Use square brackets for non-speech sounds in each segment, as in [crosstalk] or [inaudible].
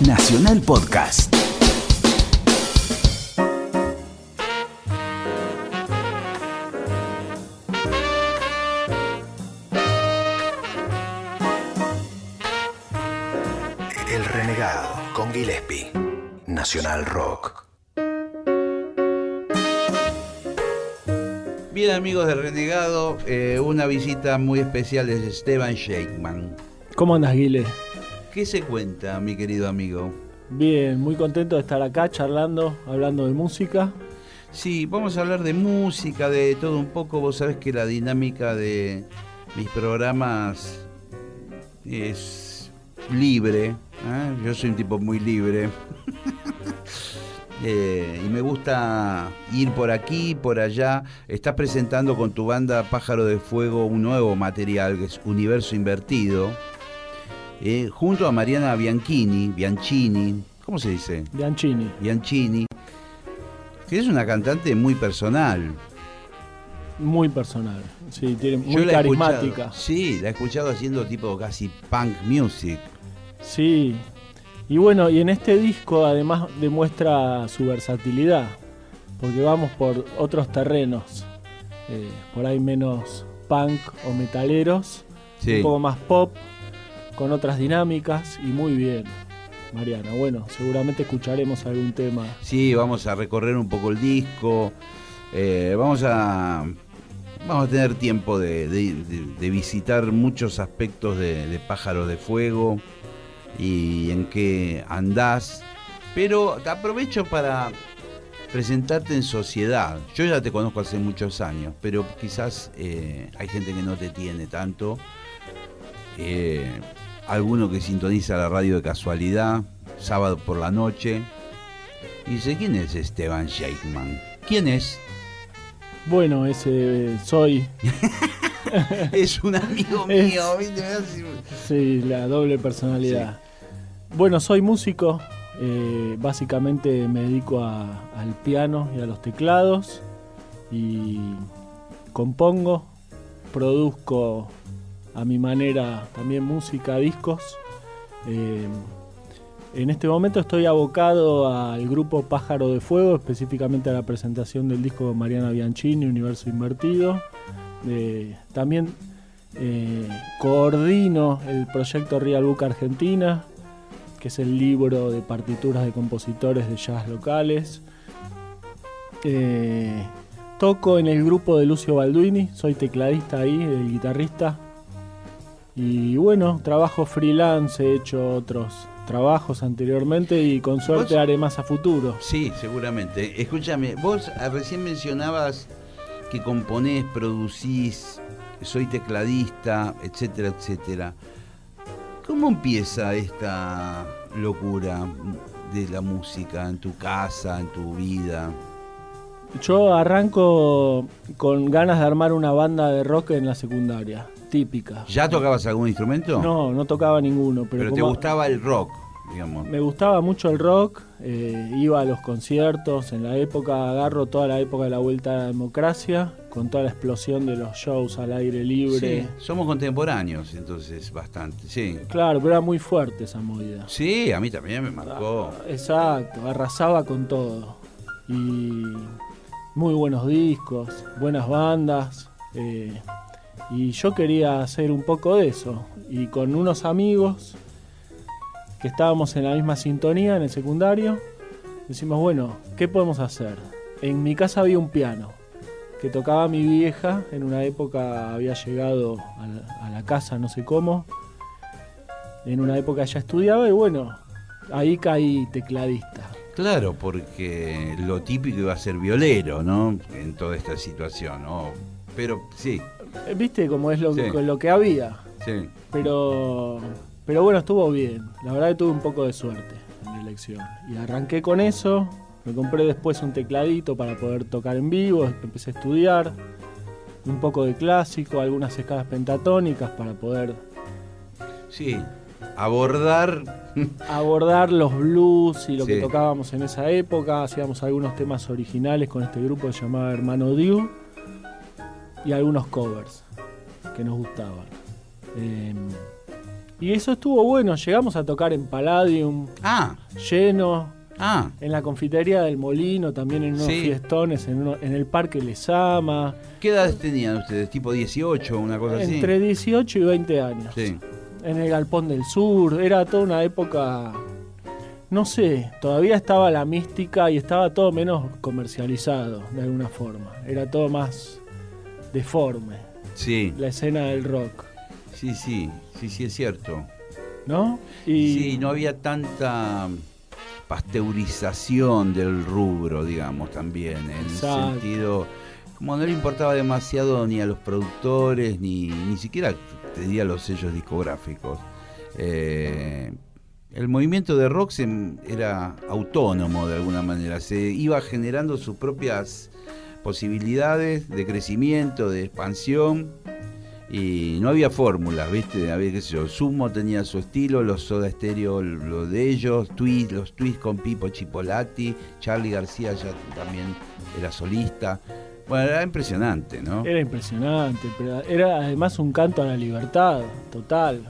Nacional Podcast. El Renegado con Gillespie. Nacional Rock. Bien amigos de Renegado, eh, una visita muy especial es Esteban Shakeman. ¿Cómo andas, Guile? ¿Qué se cuenta, mi querido amigo? Bien, muy contento de estar acá charlando, hablando de música. Sí, vamos a hablar de música, de todo un poco. Vos sabés que la dinámica de mis programas es libre. ¿eh? Yo soy un tipo muy libre. [laughs] Eh, y me gusta ir por aquí, por allá. Estás presentando con tu banda Pájaro de Fuego un nuevo material que es Universo Invertido. Eh, junto a Mariana Bianchini, Bianchini, ¿cómo se dice? Bianchini. Bianchini, que es una cantante muy personal. Muy personal. Sí, tiene, muy la carismática. sí, la he escuchado haciendo tipo casi punk music. Sí. Y bueno, y en este disco además demuestra su versatilidad. Porque vamos por otros terrenos. eh, por ahí menos punk o metaleros. Sí. Un poco más pop. Con otras dinámicas. Y muy bien. Mariana, bueno, seguramente escucharemos algún tema. Sí, vamos a recorrer un poco el disco. eh, vamos a vamos a tener tiempo de, visitar muchos aspectos de, de Pájaros de Fuego y en qué andás. Pero te aprovecho para presentarte en sociedad. Yo ya te conozco hace muchos años, pero quizás eh, hay gente que no te tiene tanto. Eh, alguno que sintoniza la radio de casualidad, sábado por la noche. Y dice, ¿quién es Esteban Shakeman? ¿Quién es? Bueno, ese soy. [laughs] Es un amigo [laughs] mío. ¿viste? Sí, la doble personalidad. Bueno, soy músico. eh, básicamente me dedico a- al piano y a los teclados. Y compongo, produzco a mi manera también música, discos. Eh, en este momento estoy abocado al grupo Pájaro de Fuego, específicamente a la presentación del disco con Mariana Bianchini, Universo Invertido. Eh, también eh, coordino el proyecto Real Book Argentina, que es el libro de partituras de compositores de jazz locales. Toco en el grupo de Lucio Balduini, soy tecladista ahí, el guitarrista. Y bueno, trabajo freelance, he hecho otros trabajos anteriormente y con suerte haré más a futuro. Sí, seguramente. Escúchame, vos ah, recién mencionabas que componés, producís, soy tecladista, etcétera, etcétera. ¿Cómo empieza esta locura de la música en tu casa, en tu vida? Yo arranco con ganas de armar una banda de rock en la secundaria, típica. ¿Ya tocabas algún instrumento? No, no tocaba ninguno, pero, Pero te gustaba el rock, digamos. me gustaba mucho el rock, eh, iba a los conciertos, en la época, agarro toda la época de la vuelta a la democracia, con toda la explosión de los shows al aire libre. Sí, somos contemporáneos, entonces bastante, sí. Claro, pero era muy fuerte esa movida. Sí, a mí también me marcó. Ah, Exacto, arrasaba con todo. Y muy buenos discos, buenas bandas. eh, y yo quería hacer un poco de eso. Y con unos amigos que estábamos en la misma sintonía en el secundario, decimos, bueno, ¿qué podemos hacer? En mi casa había un piano que tocaba mi vieja, en una época había llegado a la, casa, no sé cómo, en una época ella estudiaba y bueno, ahí caí tecladista. Claro, porque lo típico iba a ser violero, ¿no? En toda esta situación, ¿no? Pero sí, Viste cómo es lo, Sí. con lo que había, sí. pero, pero bueno, estuvo bien. La verdad que tuve un poco de suerte en la elección. Y arranqué con eso, me compré después un tecladito para poder tocar en vivo, empecé a estudiar un poco de clásico, algunas escalas pentatónicas para poder Sí, abordar. [laughs] abordar los blues y lo Sí. que tocábamos en esa época. Hacíamos algunos temas originales con este grupo que se llamaba Hermano Diu y algunos covers que nos gustaban. Eh, Y eso estuvo bueno, llegamos a tocar en Palladium, Ah, lleno, ah, en la confitería del Molino, también en unos Sí. fiestones, en, uno- en el Parque Lesama, ¿qué edades tenían ustedes? ¿Tipo 18 o una cosa así? entre 18 y 20 años. Sí. En el Galpón del Sur, era toda una época, no sé, todavía estaba la mística y estaba todo menos comercializado de alguna forma, era todo más deforme, Sí, la escena del rock, sí, sí, sí, sí, es cierto. ¿no? Y Sí, no había tanta pasteurización del rubro, digamos, también, en el sentido, como no le importaba demasiado ni a los productores, ni, ni siquiera, te diría, a los sellos discográficos. Eh, el movimiento de rock se- era autónomo de alguna manera, se iba generando sus propias posibilidades de crecimiento, de expansión, y no había fórmulas, ¿viste? Había, qué sé yo, Sumo tenía su estilo, los Soda Stereo lo de ellos, Twist, los Twist con Pipo Chipolati, Charlie García ya también era solista. Bueno, era impresionante, ¿no? Era impresionante, pero era además un canto a la libertad total.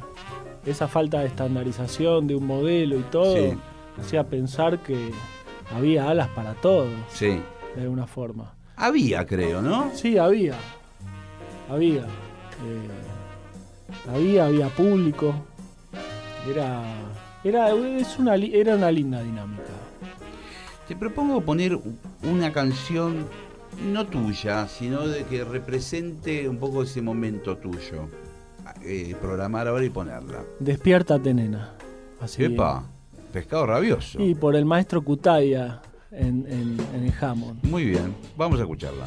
Esa falta de estandarización de un modelo y todo Sí. hacía pensar que había alas para todos, Sí. de alguna forma. Había, creo, ¿no? Sí, había. Había. Eh, había, había público. Era. Era, es una, era una linda dinámica. Te propongo poner una canción no tuya, sino de que represente un poco ese momento tuyo. Eh, programar ahora y ponerla. Despiértate, nena. Así. Epa, pescado rabioso. Y por el maestro Cutaya en, Muy bien, vamos a escucharla.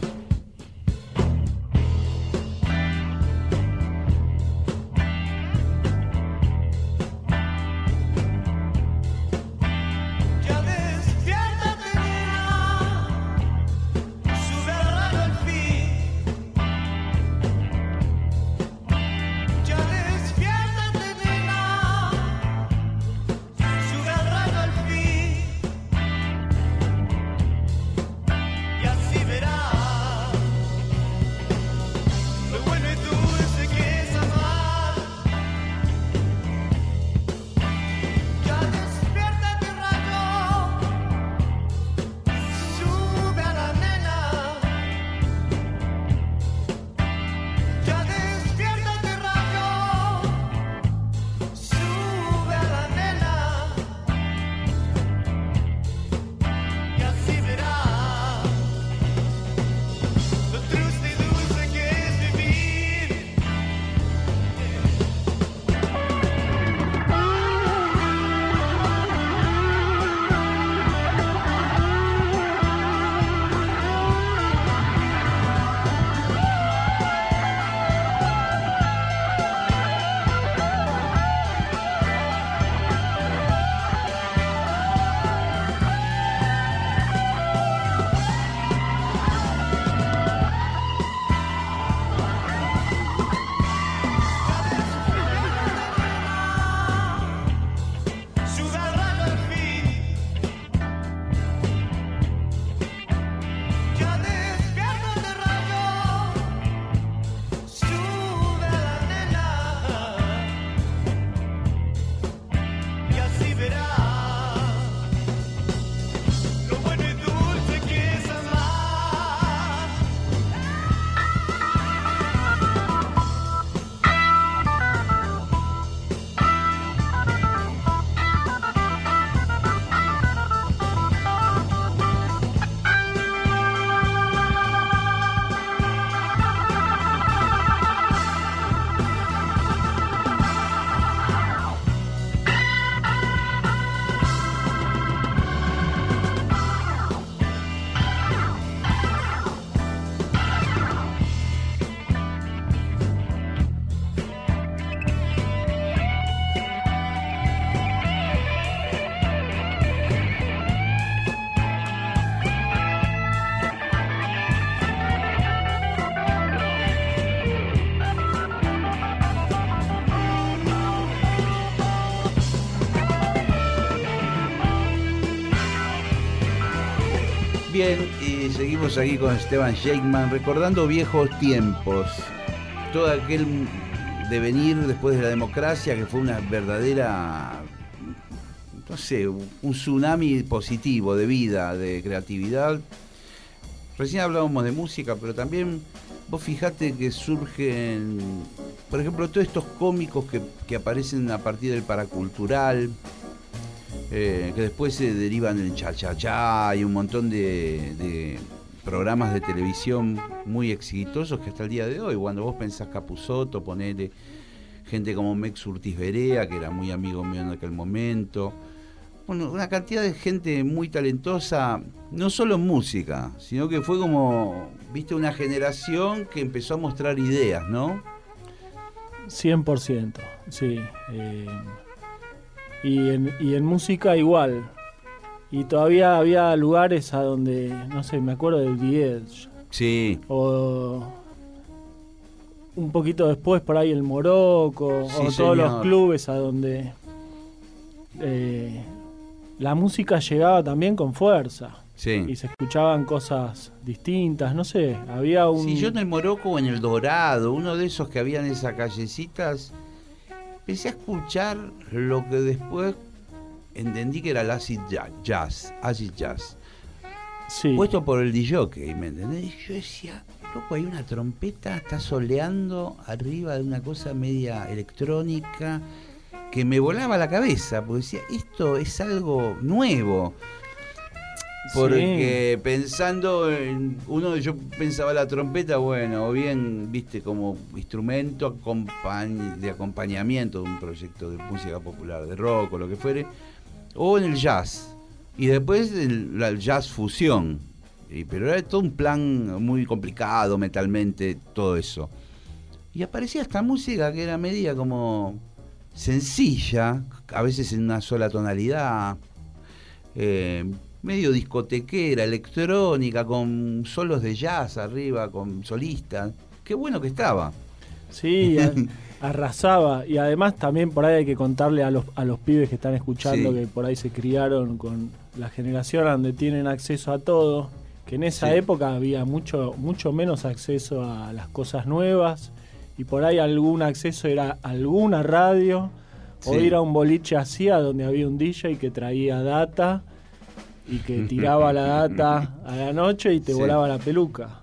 Aquí con Esteban Sheikman, recordando viejos tiempos. Todo aquel devenir después de la democracia, que fue una verdadera, no sé, un tsunami positivo de vida, de creatividad. Recién hablábamos de música, pero también vos fijate que surgen, por ejemplo, todos estos cómicos que, que aparecen a partir del paracultural, eh, que después se derivan en cha-cha-cha y un montón de programas de televisión muy exitosos que hasta el día de hoy, cuando vos pensás Capuzoto, ponele gente como Mex Urtiz Berea, que era muy amigo mío en aquel momento. Bueno, una cantidad de gente muy talentosa, no solo en música, sino que fue como, viste, una generación que empezó a mostrar ideas, ¿no? 100%, sí. eh, y, en, y en música igual. Y todavía había lugares a donde, no sé, me acuerdo del The Edge. Sí, O un poquito después por ahí el Morocco. Sí, o todos señor. los clubes a donde eh, la música llegaba también con fuerza. sí. Y se escuchaban cosas distintas, no sé, había un... Si yo en el Morocco o en el Dorado, uno de esos que había en esas callecitas, empecé a escuchar lo que después entendí que era el acid ja- jazz, acid jazz, sí. puesto por el DJ, ¿me entendés? Y yo decía, loco, hay una trompeta, está soleando arriba de una cosa media electrónica que me volaba la cabeza, porque decía, esto es algo nuevo. Porque pensando en uno, yo pensaba la trompeta, bueno, o bien, viste, como instrumento de acompañamiento de un proyecto de música popular, de rock o lo que fuere, o en el jazz. Y después el, jazz fusión. Y- pero era todo un plan muy complicado mentalmente, todo eso. Y aparecía esta música que era media como sencilla, a veces en una sola tonalidad, eh, medio discotequera, electrónica, con solos de jazz arriba, con solistas. Qué bueno que estaba. Sí, [laughs] arrasaba. Y además también por ahí hay que contarle a los, a los pibes que están escuchando Sí. que por ahí se criaron con la generación donde tienen acceso a todo, que en esa Sí. época había mucho, mucho menos acceso a las cosas nuevas y por ahí algún acceso era alguna radio o ir a un boliche así a donde había un DJ que traía data y que tiraba la data [laughs] a la noche y te volaba la peluca.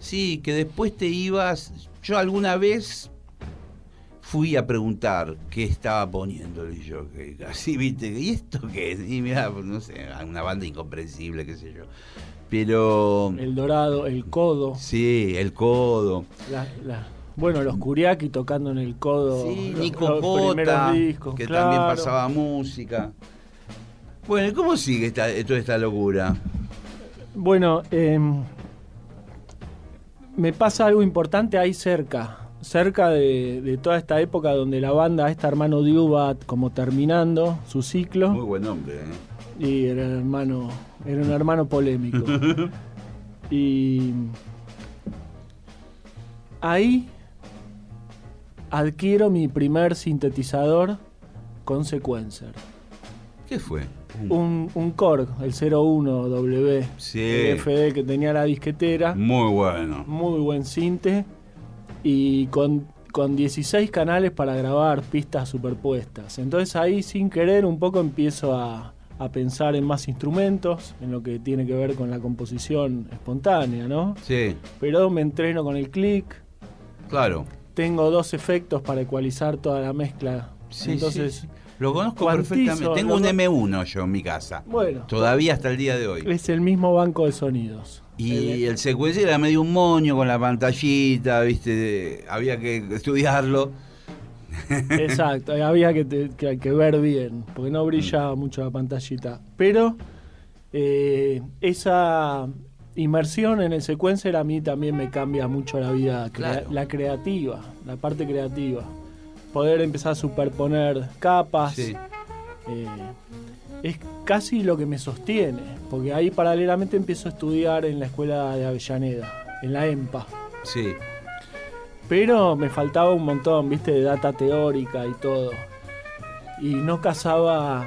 Sí, que después te ibas. Yo alguna vez fui a preguntar qué estaba poniendo el jockey. Así, [laughs] viste, ¿y esto qué es? Y mira, no sé, una banda incomprensible, qué sé yo. Pero. El dorado, el codo. Sí, el codo. La- la- bueno, los Kuriaki tocando en el codo. Sí, los- Nico los Cota, primeros discos, que claro. también pasaba música. Bueno, ¿y ¿cómo sigue esta, toda esta locura? Bueno, em, me pasa algo importante ahí cerca. Cerca de, de toda esta época donde la banda, esta hermano Diu va como terminando su Muy ciclo. buen hombre, ¿eh? Y era un hermano, era un hermano polémico. [laughs] y ahí adquiero mi primer sintetizador con sequencer. ¿Qué fue? Un, un Korg, el 01W, Sí. FD que tenía la disquetera, Muy bueno. muy buen sinte y con, con 16 canales para grabar pistas superpuestas. Entonces ahí sin querer un poco empiezo a, a pensar en más instrumentos, en lo que tiene que ver con la composición espontánea, ¿no? Sí, Pero me entreno con el click, claro. tengo dos efectos para ecualizar toda la mezcla. Sí, Entonces, sí, sí. Lo conozco perfectamente. Tengo un lo- M1 yo en mi casa. bueno, Todavía hasta el día de hoy. es el mismo banco de sonidos. Y El- el secuencia era medio un moño con la pantallita, viste, había que estudiarlo. Exacto, había que, te- que- que ver bien, porque no brillaba mucho la pantallita. Pero eh, esa inmersión en el sequencer a mí también me cambia mucho la vida, la creativa, la parte creativa. Poder empezar a superponer capas. Sí. eh, es casi lo que me sostiene, porque ahí paralelamente empiezo a estudiar en la escuela de Avellaneda, en la EMPA. Sí. Pero me faltaba un montón, viste, de data teórica y todo. Y no cazaba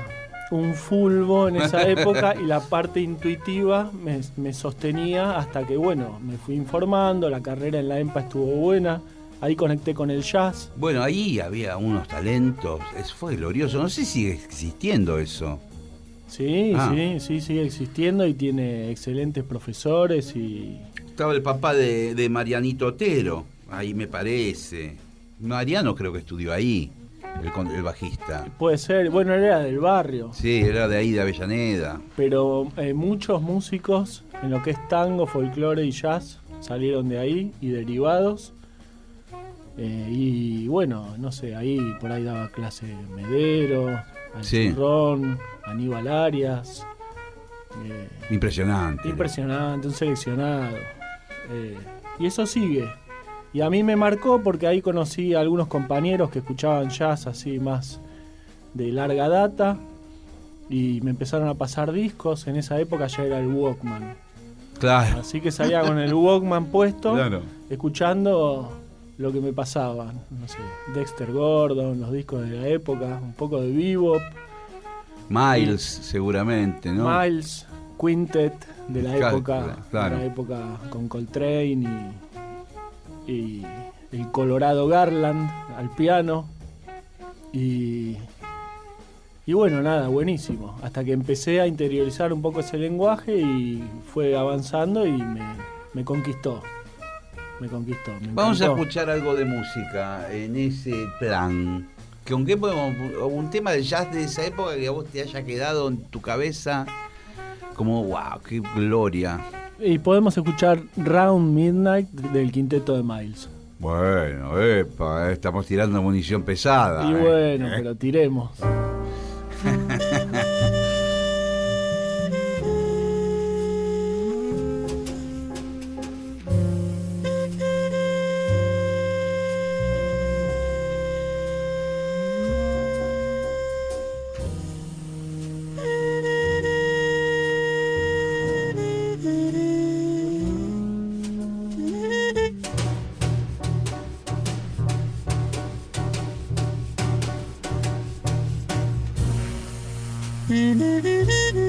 un fulbo en esa [laughs] época y la parte intuitiva me, me sostenía hasta que, bueno, me fui informando, la carrera en la EMPA estuvo buena. Ahí conecté con el jazz. Bueno, ahí había unos talentos, eso fue glorioso. No sé si sigue existiendo eso. Sí, Ah. sí, sí, sigue existiendo y tiene excelentes profesores y Estaba el papá de, de Marianito Otero, ahí me parece. Mariano creo que estudió ahí, el, el bajista. puede ser, bueno, era del barrio, Sí, era de ahí, de Avellaneda. pero eh, muchos músicos en lo que es tango, folclore y jazz salieron de ahí y derivados. Eh, y bueno, no sé, ahí por ahí daba clase Medero, Sí. Ron, Aníbal Arias. eh, Impresionante. Impresionante, un seleccionado. Eh, y eso sigue. Y a mí me marcó porque ahí conocí a algunos compañeros que escuchaban jazz así más de larga data. Y me empezaron a pasar discos. En esa época ya era el Walkman. Claro. Así que salía con el Walkman puesto, Claro. escuchando lo que me pasaba. No sé, Dexter Gordon, los discos de la época, un poco de bebop. Miles, seguramente, ¿no? Miles, Quintet de la Claro, época, claro. de la época con Coltrane y, y el Colorado Garland al piano y y bueno nada buenísimo hasta que empecé a interiorizar un poco ese lenguaje y fue avanzando y me, me conquistó me conquistó me Vamos a escuchar algo de música en ese plan. ¿Con qué podemos.? Un tema de jazz de esa época que a vos te haya quedado en tu cabeza como, wow, qué gloria. y podemos escuchar Round Midnight del quinteto de Miles Bueno, epa, estamos tirando munición pesada. y eh. bueno Eh. pero tiremos Mm-hmm.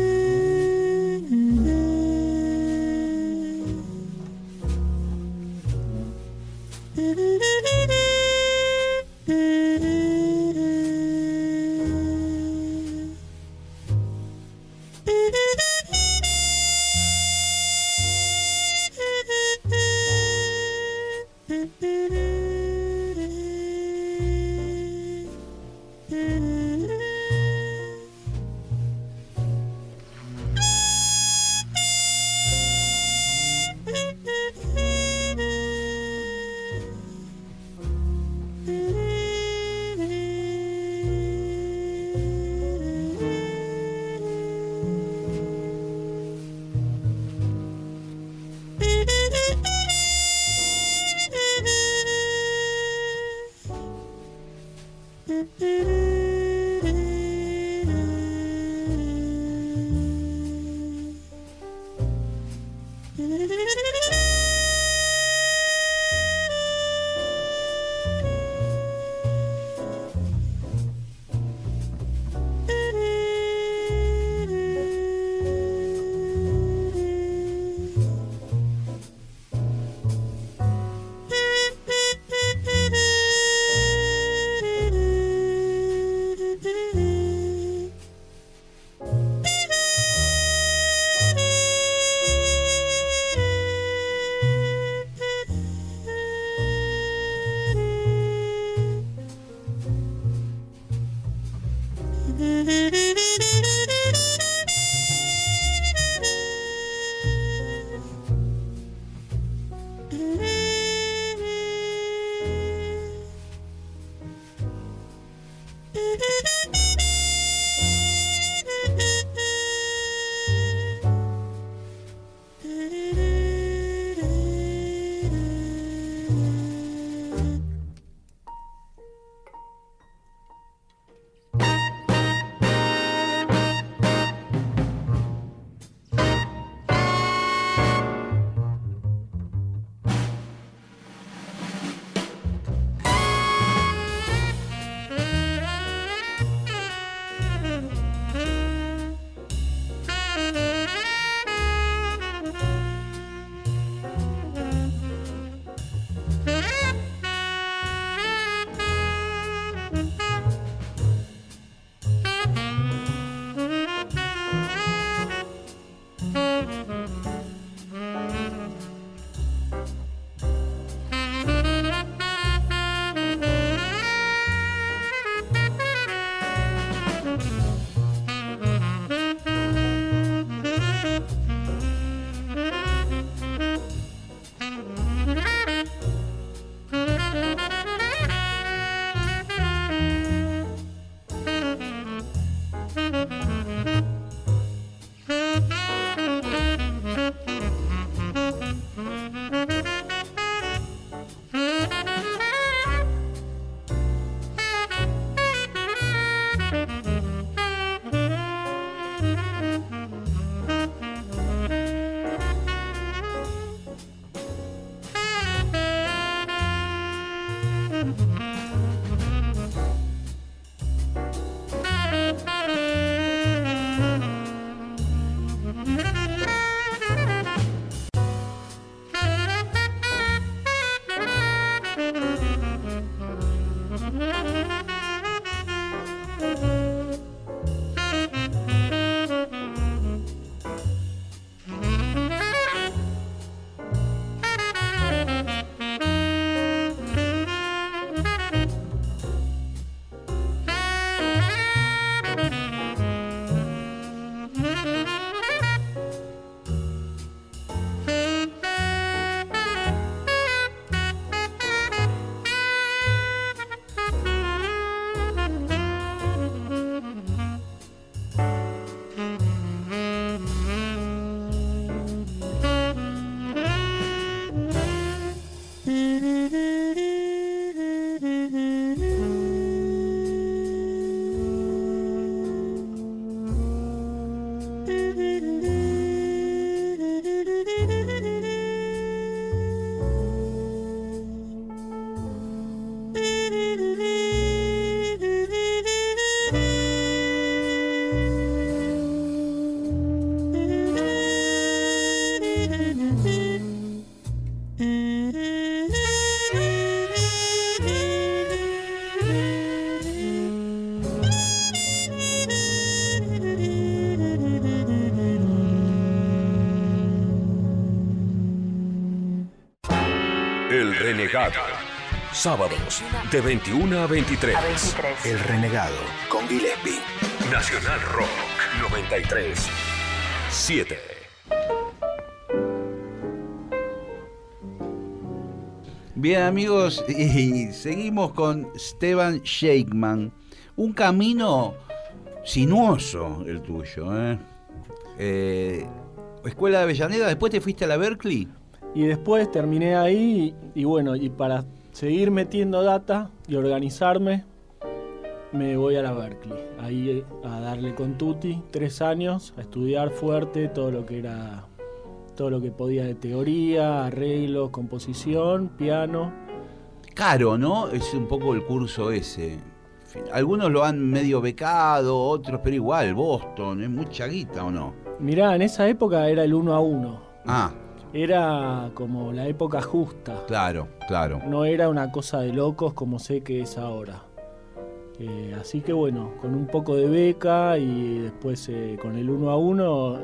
Renegado. Sábados de 21 a 23. A 23. El Renegado con Gillespie. Nacional Rock 93. 7. Bien amigos, [laughs] y seguimos con Esteban Shakeman. Un camino sinuoso el tuyo. ¿eh? Eh, Escuela de Avellaneda, después te fuiste a la Berkeley. Y después terminé ahí y, y bueno, y para seguir metiendo data y organizarme, me voy a la Berkeley. Ahí eh, a darle con Tutti, tres años, a estudiar fuerte todo lo que era, todo lo que podía de teoría, arreglos, composición, piano. Caro, ¿no? Es un poco el curso ese. Algunos lo han medio becado, otros, pero igual, Boston, es mucha guita o no. Mirá, en esa época era el uno a uno. Ah, Era como la época justa. claro, claro. No era una cosa de locos como sé que es ahora. Eh, así que bueno, con un poco de beca y después eh, con el uno a uno eh,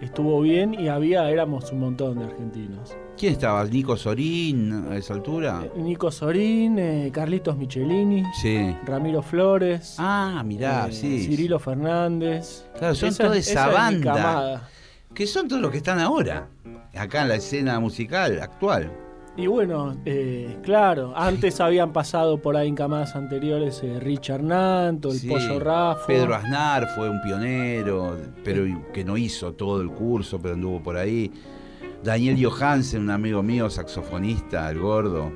estuvo bien y había, éramos un montón de argentinos. ¿Quién estaba? ¿Nico Sorín a esa altura? Eh, Nico Sorín, eh, Carlitos Michelini, Sí. Ramiro Flores, Ah, mirá, sí. Cirilo Fernández. Claro, son Esa- toda esa, esa es mi banda. camada. Que son todos los que están ahora. Acá en la escena musical actual. Y bueno, eh, claro, antes [laughs] habían pasado por ahí en camadas anteriores eh, Richard Nanto, el Sí, Pollo Rafa. Pedro Aznar fue un pionero, pero que no hizo todo el curso, pero anduvo por ahí. Daniel Johansen, un amigo mío, saxofonista, el gordo.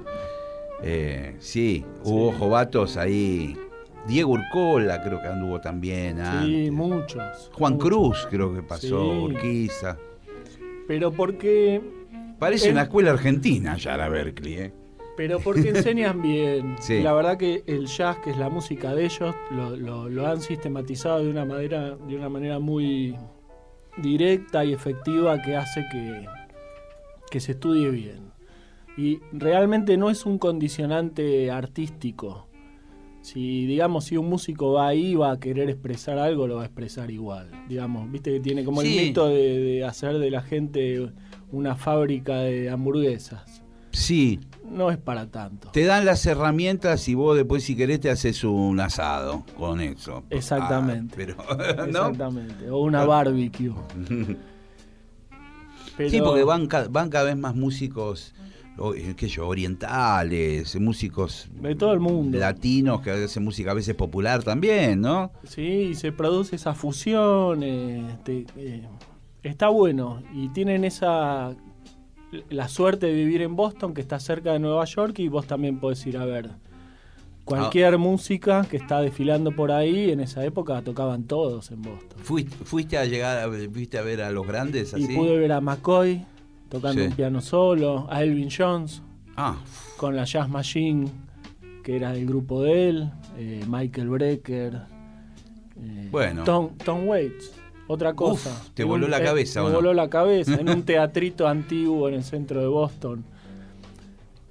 Eh, sí, hubo jovatos ahí. Diego Urcola creo que anduvo también. Sí, muchos. Juan muchos. Cruz creo que pasó, Sí. Urquiza. Pero porque, Parece una escuela argentina ya la Berkeley, ¿eh? pero porque enseñan bien. [laughs] Sí. La verdad que el jazz, que es la música de ellos, lo, lo- lo han sistematizado de una manera, de una manera muy directa y efectiva que hace que, que se estudie bien. Y realmente no es un condicionante artístico. Si, digamos, si un músico va ahí va a querer expresar algo, lo va a expresar igual. Digamos, viste que tiene como Sí. el mito de, de hacer de la gente una fábrica de hamburguesas. Sí, No es para tanto. te dan las herramientas y vos después si querés te haces un asado con eso. Exactamente. Ah, pero, [laughs] ¿no? Exactamente. O una barbecue. [laughs] Pero- Sí, porque van, van cada vez más músicos, qué sé yo, orientales, músicos De todo el mundo. latinos que hacen música a veces popular también, ¿no? Sí, se produce esa fusión. eh, te- eh, está bueno. Y tienen esa. La suerte de vivir en Boston, que está cerca de Nueva York, y vos también podés ir a ver. Cualquier música que está desfilando por ahí, en esa época tocaban todos en Boston. ¿Fuiste, fuiste a llegar, a, fuiste a ver a los grandes así? Y pude ver a McCoy tocando Sí. un piano solo, a Elvin Jones Ah, con la Jazz Machine, que era del grupo de él, eh, Michael Brecker, eh, Bueno. Tom, Tom Waits, otra cosa. Uf, te voló un- la cabeza, Me ¿o no? voló la cabeza en un [laughs] teatrito antiguo en el centro de Boston.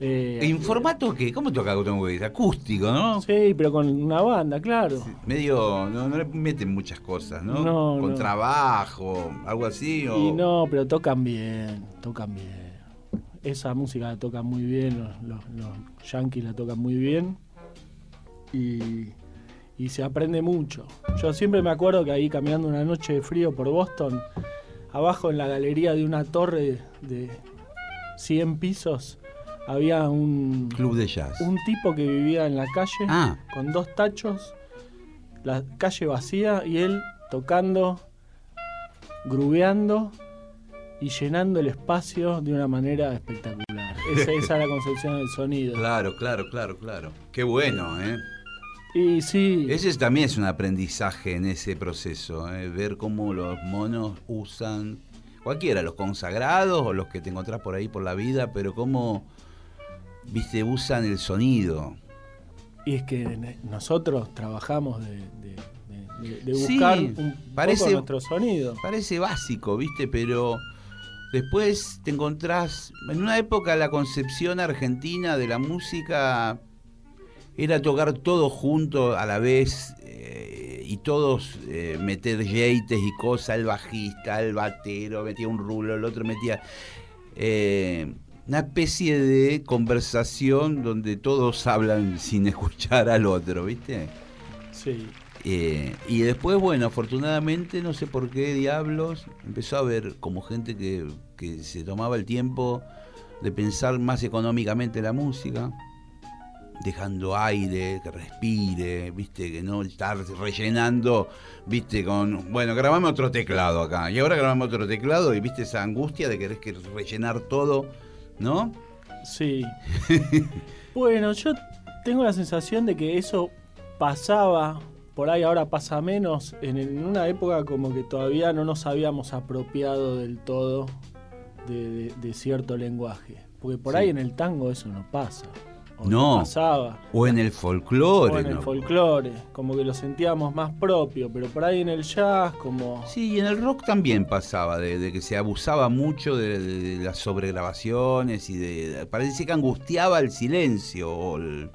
Eh, ¿En formato qué? ¿Cómo toca Waits? Acústico, ¿no? Sí, pero con una banda, claro. Medio, no, no le meten muchas cosas, ¿no? No, Con no. trabajo, algo así. O... Y no, pero tocan bien, tocan bien. Esa música la tocan muy bien, los, los- los yankees la tocan muy bien. Y, y se aprende mucho. Yo siempre me acuerdo que ahí caminando una noche de frío por Boston, abajo en la galería de una torre de 100 pisos, había un, Club de jazz. un tipo que vivía en la calle Ah. con dos tachos, la calle vacía y él tocando, grubeando y llenando el espacio de una manera espectacular. [laughs] Esa, esa es la concepción del sonido. Claro, claro, claro, claro. Qué bueno, ¿eh? Y sí, Ese es- también es un aprendizaje en ese proceso, ¿eh? ver cómo los monos usan, cualquiera, los consagrados o los que te encontrás por ahí por la vida, pero cómo, viste, usan el sonido. y es que ne- nosotros trabajamos de, de- de- de- de Sí, buscar un parece- poco nuestro sonido. Parece básico, viste, pero después te encontrás, en una época la concepción argentina de la música era tocar todo junto a la vez eh, y todos eh, meter jeites y cosas, el bajista, el batero, metía un rulo, el otro metía... eh, una especie de conversación donde todos hablan sin [laughs] escuchar al otro, ¿viste? Sí. Eh, y después, bueno, afortunadamente, no sé por qué diablos, empezó a haber como gente que, que se tomaba el tiempo de pensar más económicamente la música, dejando aire, que respire, viste, que no estar rellenando, viste, con, bueno, grabame otro teclado acá, y ahora grabamos otro teclado, y viste esa angustia de querer que rellenar todo, ¿no? Sí. [laughs] bueno, yo tengo la sensación de que eso pasaba, por ahí ahora pasa menos, en, en una época como que todavía no nos habíamos apropiado del todo de, de- de cierto lenguaje. Porque por Sí. ahí en el tango eso no pasa. O No. pasaba. O en el folclore, O en el ¿no? folclore, como que lo sentíamos más propio, pero por ahí en el jazz, como. Sí, y en el rock también pasaba, de, de que se abusaba mucho de, de- de las sobregrabaciones y de, Parece que angustiaba el silencio o, el-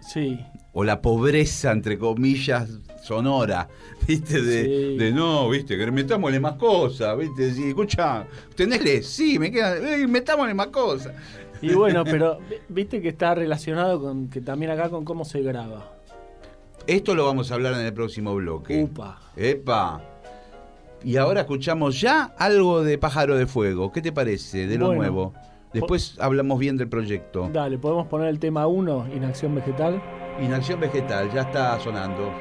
Sí, o la pobreza, entre comillas, sonora, [laughs] ¿viste? De, Sí. de no, ¿viste? Que metámosle más cosas, ¿viste? Sí, escucha, ¿tenésle? Sí, me queda. "Ey, metámosle más cosas. Y bueno, pero vi- viste que está relacionado con que también acá con cómo se graba. Esto lo vamos a hablar en el próximo bloque. Upa. ¡Epa! Y ahora escuchamos ya algo de Pájaro de Fuego. ¿Qué te parece de lo Bueno. nuevo? Después hablamos bien del proyecto. Dale, podemos poner el tema 1, inacción vegetal. Inacción Vegetal, ya está sonando.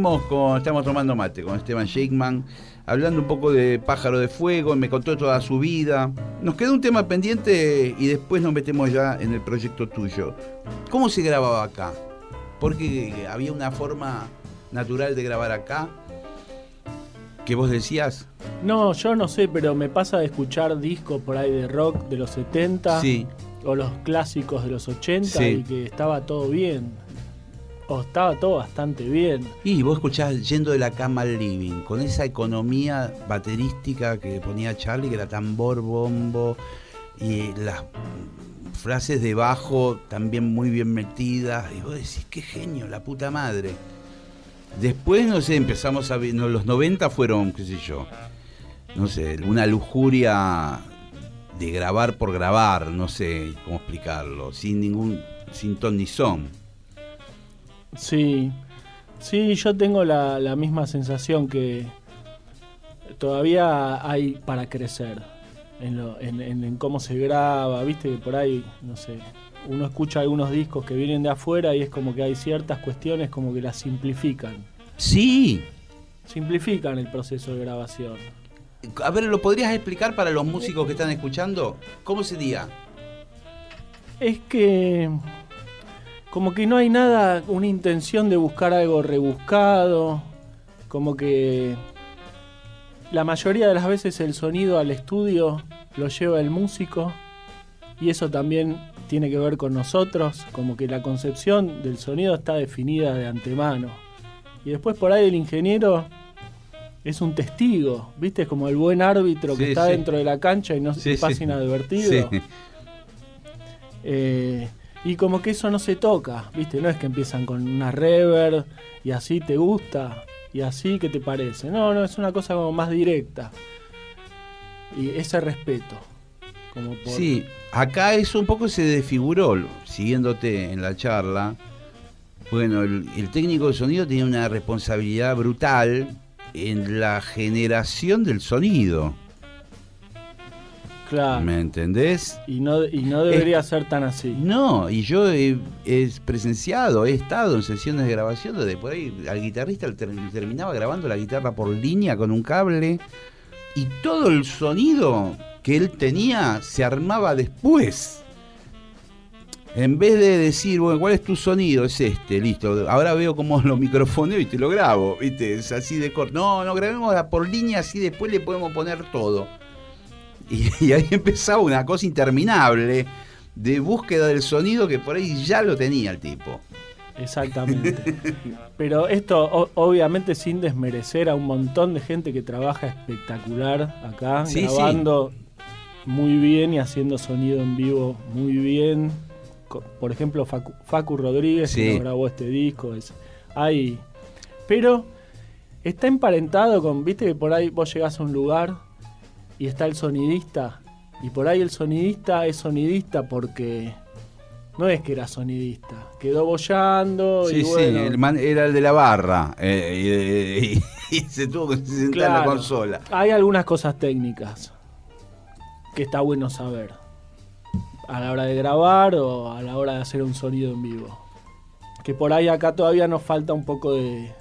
Seguimos con, estamos tomando mate con Esteban Shakeman, hablando un poco de Pájaro de Fuego, me contó toda su vida. Nos quedó un tema pendiente y después nos metemos ya en el proyecto tuyo. ¿Cómo se grababa acá? Porque había una forma natural de grabar acá. ¿Qué vos decías? No, yo no sé, pero me pasa de escuchar discos por ahí de rock de los 70 Sí, o los clásicos de los 80 Sí. y que estaba todo bien. O estaba todo bastante bien. Y vos escuchás yendo de la cama al living, con esa economía baterística que ponía Charlie, que era tambor, bombo, y las frases de bajo también muy bien metidas. Y vos decís, qué genio, la puta madre. Después, no sé, empezamos a ver, no, los 90 fueron, qué sé yo, no sé, una lujuria de grabar por grabar, no sé cómo explicarlo, sin ningún, sin ton ni son. Sí, sí, yo tengo la, la misma sensación que todavía hay para crecer en, lo- en- en- en cómo se graba, viste que por ahí, no sé, uno escucha algunos discos que vienen de afuera y es como que hay ciertas cuestiones como que las simplifican, Sí, simplifican el proceso de grabación. A ver, ¿lo podrías explicar para los músicos que están escuchando? ¿Cómo sería? Es que como que no hay nada, una intención de buscar algo rebuscado, como que la mayoría de las veces el sonido al estudio lo lleva el músico y eso también tiene que ver con nosotros, como que la concepción del sonido está definida de antemano. Y después por ahí el ingeniero es un testigo, ¿viste? Como el buen árbitro que Sí, está sí. dentro de la cancha y no Sí, se pasa inadvertido. Sí. Eh, y como que eso no se toca, ¿viste? No es que empiezan con una reverb y así te gusta y así que te parece. No, no, es una cosa como más directa. Y ese respeto. Como por- Sí, acá eso un poco se desfiguró, siguiéndote en la charla. Bueno, el, el técnico de sonido tiene una responsabilidad brutal en la generación del sonido. Claro. ¿Me entendés? Y no, y no debería ser tan así. No, y yo he, he presenciado, he estado en sesiones de grabación donde por ahí al guitarrista ter- terminaba grabando la guitarra por línea con un cable y todo el sonido que él tenía se armaba después. En vez de decir, bueno, ¿cuál es tu sonido? Es este, listo. Ahora veo cómo lo microfoneo y te lo grabo, ¿viste? Es así de corto. No, no, grabemos por línea, así después le podemos poner todo. Y, [laughs] y ahí empezaba una cosa interminable de búsqueda del sonido que por ahí ya lo tenía el tipo. Exactamente. [laughs] Pero esto o- obviamente sin desmerecer a un montón de gente que trabaja espectacular acá, Sí, grabando muy bien y haciendo sonido en vivo muy bien. Por ejemplo, Facu, Facu Rodríguez Sí. que nos grabó este disco. Es, hay, pero está emparentado con, viste que por ahí vos llegás a un lugar y está el sonidista. Y por ahí el sonidista es sonidista porque no es que era sonidista. Quedó bollando Sí, y bueno. sí, el man era el de la barra eh, y, y- y [laughs] se tuvo que sentar en la consola. Hay algunas cosas técnicas que está bueno saber. A la hora de grabar o a la hora de hacer un sonido en vivo. Que por ahí acá todavía nos falta un poco de,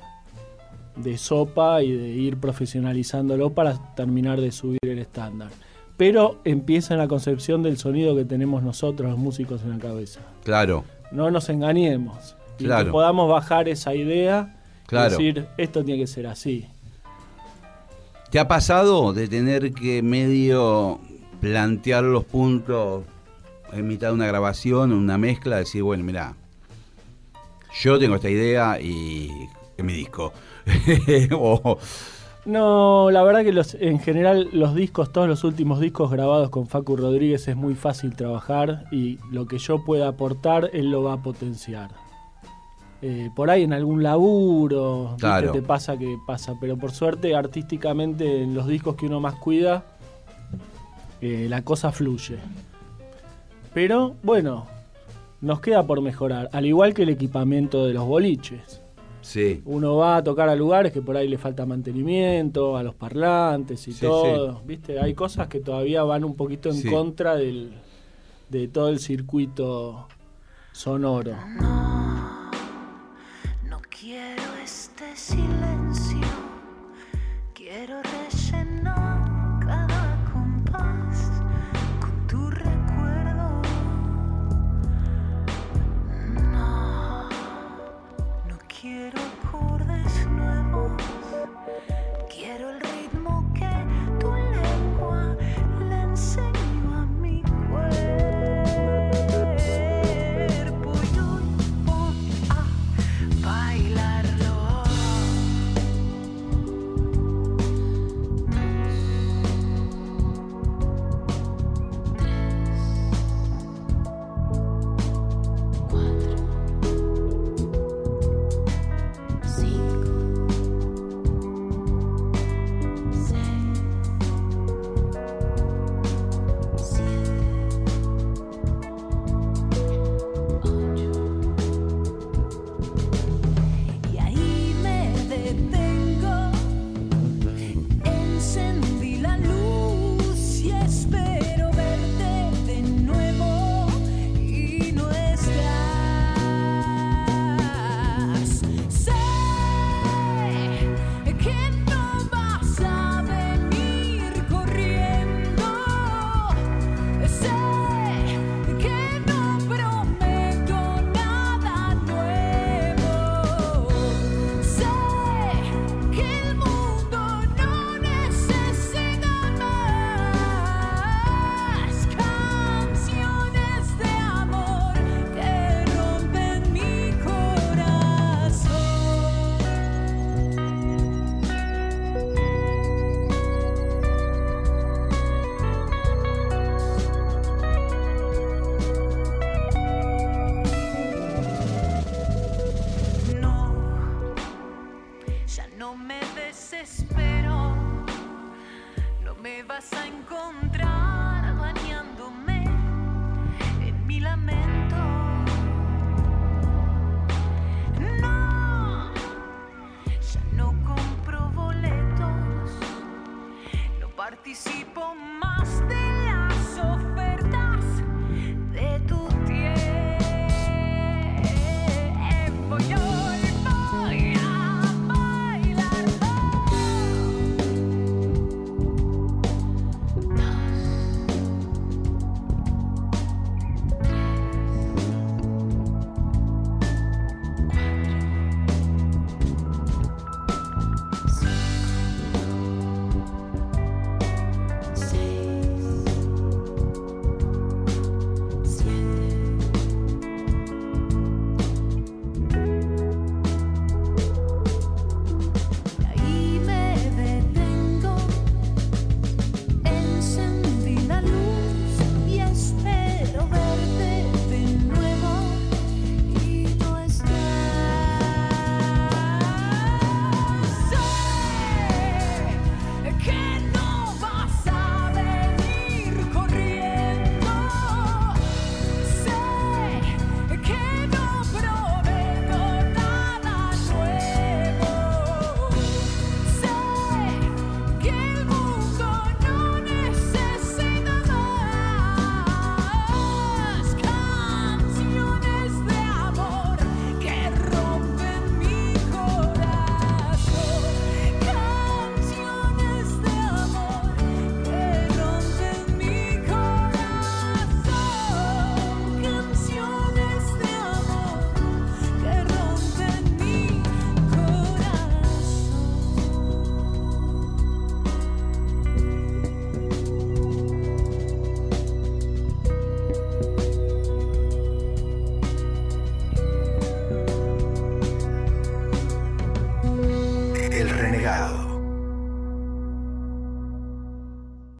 de sopa y de ir profesionalizándolo para terminar de subir el estándar. Pero empieza en la concepción del sonido que tenemos nosotros los músicos en la cabeza. Claro, No nos engañemos. Y Claro. que podamos bajar esa idea Claro. y decir, esto tiene que ser así. ¿te ha pasado de tener que medio plantear los puntos en mitad de una grabación, una mezcla, decir, bueno, mira, yo tengo esta idea y mi disco? [laughs] o, No, la verdad que los, en general los discos, todos los últimos discos grabados con Facu Rodríguez es muy fácil trabajar y lo que yo pueda aportar, él lo va a potenciar. Eh, por ahí en algún laburo. Claro. te pasa que pasa, pero por suerte artísticamente en los discos que uno más cuida, eh, la cosa fluye. Pero bueno, nos queda por mejorar, al igual que el equipamiento de los boliches. Sí, Uno va a tocar a lugares que por ahí le falta mantenimiento, a los parlantes y Sí, todo. ¿Viste? Hay cosas que todavía van un poquito en Sí. contra del, de todo el circuito sonoro. No, no quiero este silencio.